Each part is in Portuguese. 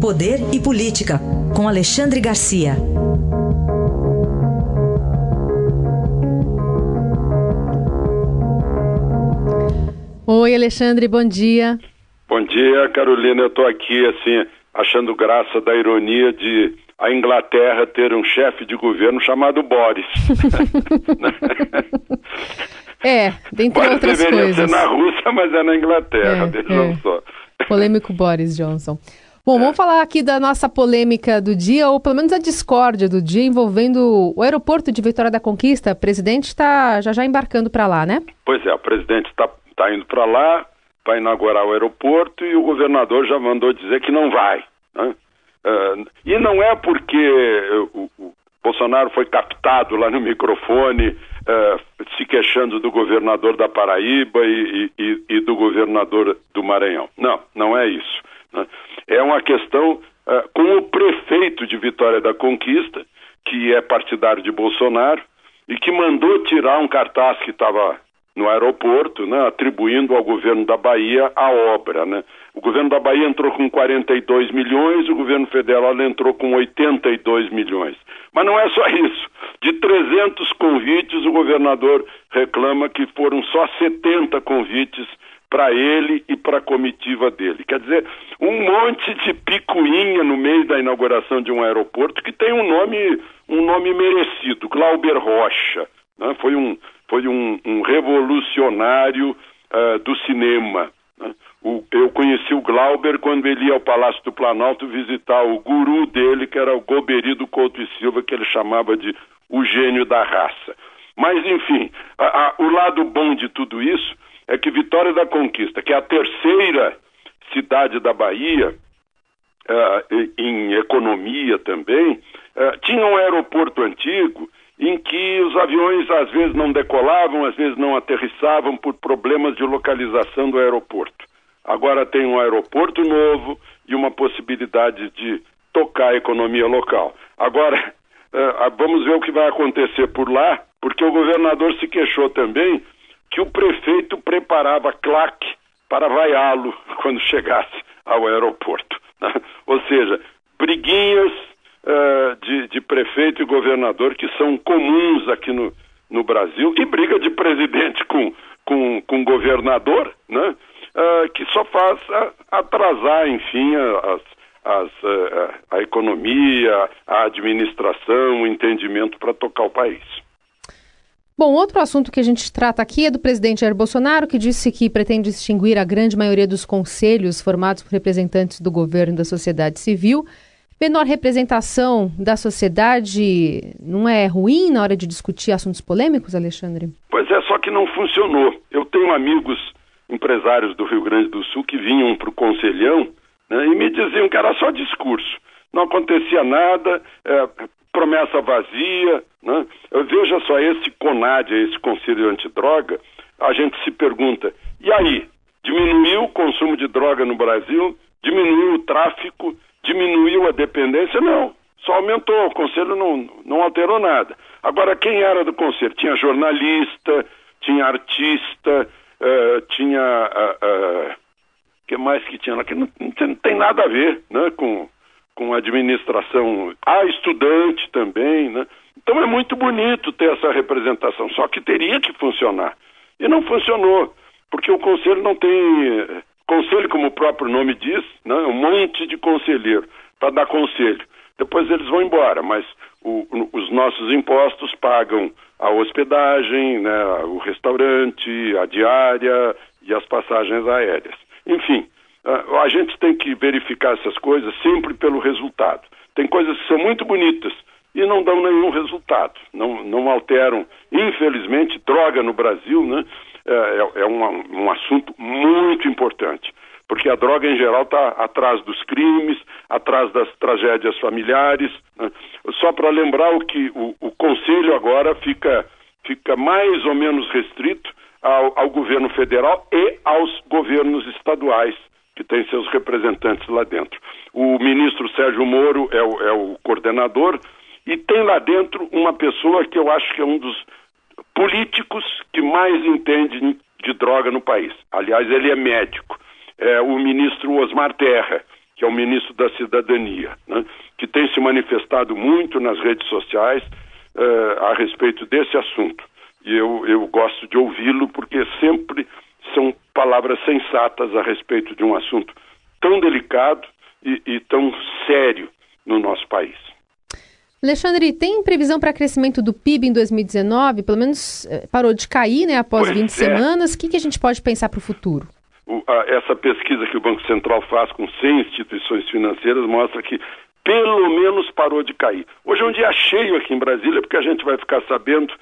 Poder e Política, com Alexandre Garcia. Oi, Alexandre, bom dia. Bom dia, Carolina. Eu estou aqui, assim, achando graça da ironia de a Inglaterra ter um chefe de governo chamado Boris. é, dentre Boris outras deveria coisas. ser na Rússia, mas é na Inglaterra, É, vejam é. só. Polêmico Boris Johnson. Bom, vamos falar aqui da nossa polêmica do dia, ou pelo menos a discórdia do dia envolvendo o aeroporto de Vitória da Conquista. O presidente está já já embarcando para lá, né? Pois é, o presidente está tá indo para lá para inaugurar o aeroporto e o governador já mandou dizer que não vai. né? Ah, e não é porque o, o Bolsonaro foi captado lá no microfone ah, se queixando do governador da Paraíba e, e- e do governador do Maranhão. Não, não é isso. Né? É uma questão ah, com o prefeito de Vitória da Conquista, que é partidário de Bolsonaro, e que mandou tirar um cartaz que estava no aeroporto, né, atribuindo ao governo da Bahia a obra. Né. O governo da Bahia entrou com 42 milhões, o governo federal entrou com 82 milhões. Mas não é só isso. De 300 convites, o governador reclama que foram só 70 convites para ele e para a comitiva dele. Quer dizer, um monte de picuinha no meio da inauguração de um aeroporto que tem um nome, um nome merecido, Glauber Rocha. né? Foi um, foi um, um revolucionário ah, do cinema. né? O- eu conheci o Glauber quando ele ia ao Palácio do Planalto visitar o guru dele, que era o Goberido Couto e Silva, que ele chamava de o gênio da raça. Mas, enfim, a- a- o lado bom de tudo isso é que Vitória da Conquista, que é a terceira cidade da Bahia, ah, e- em economia também, ah, tinha um aeroporto antigo em que os aviões às vezes não decolavam, às vezes não aterrissavam por problemas de localização do aeroporto. Agora tem um aeroporto novo e uma possibilidade de tocar a economia local. Agora, ah, vamos ver o que vai acontecer por lá, porque o governador se queixou também que o prefeito preparava claque para vaiá-lo quando chegasse ao aeroporto. né? Ou seja, briguinhas eh, de, de prefeito e governador que são comuns aqui no, no Brasil, e briga de presidente com, com, com governador, né? eh, que só faz atrasar, enfim, as, as, eh, a economia, a administração, o entendimento para tocar o país. Bom, outro assunto que a gente trata aqui é do presidente Jair Bolsonaro, que disse que pretende extinguir a grande maioria dos conselhos formados por representantes do governo e da sociedade civil. Menor representação da sociedade não é ruim na hora de discutir assuntos polêmicos, Alexandre? Pois é, só que não funcionou. Eu tenho amigos empresários do Rio Grande do Sul que vinham para o Conselhão né, e me diziam que era só discurso. Não acontecia nada, é, promessa vazia. Né? Veja só, esse CONAD, esse Conselho Antidroga, a gente se pergunta, e aí? Diminuiu o consumo de droga no Brasil? Diminuiu o tráfico? Diminuiu a dependência? Não. Só aumentou, o conselho não, não alterou nada. Agora, quem era do conselho? Tinha jornalista, tinha artista, eh, tinha. O que mais que tinha lá? Que não, não tem nada a ver né, com, com administração. Ah, estudante também. Né? Então é muito bonito ter essa representação, só que teria que funcionar. E não funcionou, porque o conselho não tem. Conselho, como o próprio nome diz, né, um monte de conselheiro para dar conselho. Depois eles vão embora, mas o- os nossos impostos pagam a hospedagem, né, o restaurante, a diária e as passagens aéreas. Enfim, a, a gente tem que verificar essas coisas sempre pelo resultado. Tem coisas que são muito bonitas e não dão nenhum resultado, não, não alteram. Infelizmente, droga no Brasil né, é, é um, um assunto muito importante porque a droga em geral está atrás dos crimes, atrás das tragédias familiares. Né? Só para lembrar o que o, o, conselho agora fica, fica mais ou menos restrito ao, ao governo federal e aos governos estaduais que têm seus representantes lá dentro. O ministro Sérgio Moro é o, é o coordenador e tem lá dentro uma pessoa que eu acho que é um dos políticos que mais entende de droga no país. Aliás, ele é médico é o ministro Osmar Terra, que é o ministro da Cidadania, né, que tem se manifestado muito nas redes sociais uh, a respeito desse assunto. E eu, eu gosto de ouvi-lo porque sempre são palavras sensatas a respeito de um assunto tão delicado e, e tão sério no nosso país. Alexandre, tem previsão para crescimento do PIB em 2019? Pelo menos eh, parou de cair né, após pois 20 é. semanas. O que, que a gente pode pensar para o futuro? essa pesquisa que o Banco Central faz com 100 instituições financeiras mostra que pelo menos parou de cair. Hoje é um dia cheio aqui em Brasília, porque a gente vai ficar sabendo,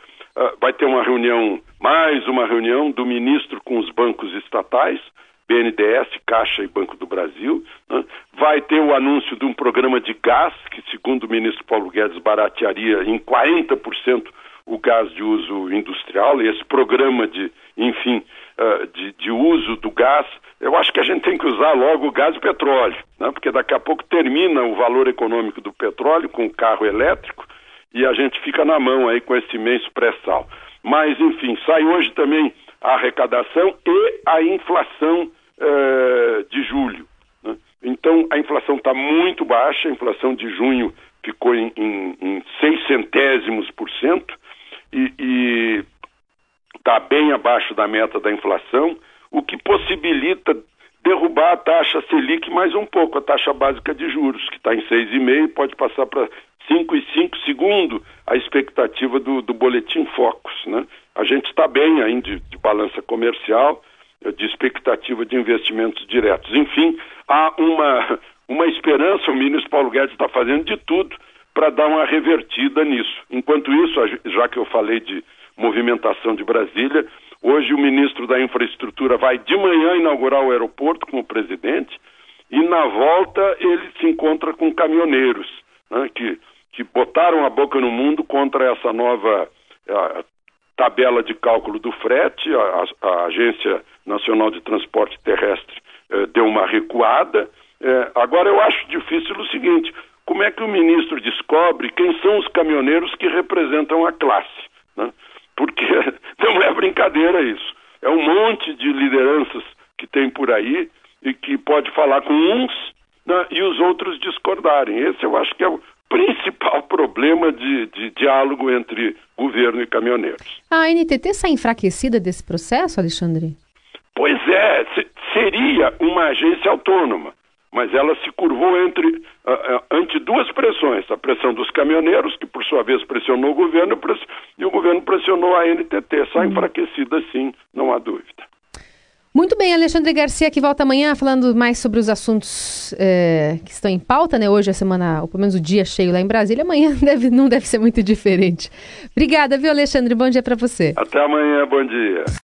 vai ter uma reunião, mais uma reunião do ministro com os bancos estatais, BNDES, Caixa e Banco do Brasil. Né? Vai ter o anúncio de um programa de gás, que, segundo o ministro Paulo Guedes, baratearia em 40% o gás de uso industrial. E esse programa de, enfim, uh, de, de, uso do gás, eu acho que a gente tem que usar logo o gás e o petróleo, né? porque daqui a pouco termina o valor econômico do petróleo com o carro elétrico e a gente fica na mão aí com esse imenso pré-sal. Mas, enfim, sai hoje também a arrecadação e a inflação eh, de julho. Né? Então, a inflação está muito baixa, a inflação de junho ficou em, em, em seis centésimos por cento e está bem abaixo da meta da inflação, o que possibilita derrubar a taxa Selic mais um pouco, a taxa básica de juros, que está em 6,5, pode passar para 5,5, segundo a expectativa do, do boletim Focus. Né? A gente está bem ainda de, de balança comercial, de expectativa de investimentos diretos. Enfim, há uma, uma esperança, o ministro Paulo Guedes está fazendo de tudo para dar uma revertida nisso. Enquanto isso, já que eu falei de movimentação de Brasília, hoje o ministro da Infraestrutura vai de manhã inaugurar o aeroporto com o presidente e na volta ele se encontra com caminhoneiros né, que, que botaram a boca no mundo contra essa nova a, tabela de cálculo do frete, a, a Agência Nacional de Transporte Terrestre eh, deu uma recuada. Eh, agora eu acho difícil o seguinte: como é que o ministro descobre quem são os caminhoneiros que representam a classe? Né? Porque não é brincadeira isso. É um monte de lideranças que tem por aí e que pode falar com uns né, e os outros discordarem. Esse eu acho que é o principal problema de, de diálogo entre governo e caminhoneiros. A NTT sai enfraquecida desse processo, Alexandre? Pois é, seria uma agência autônoma, mas ela se curvou entre, ante duas pressões: a pressão dos caminhoneiros, que por sua vez pressionou o governo, e o governo pressionou a NTT. Sai uhum. enfraquecida, sim, não há dúvida. Muito bem, Alexandre Garcia que volta amanhã falando mais sobre os assuntos é, que estão em pauta, né? Hoje é a semana, ou pelo menos o dia cheio lá em Brasília. Amanhã deve, não deve ser muito diferente. Obrigada, viu, Alexandre? Bom dia para você. Até amanhã, bom dia.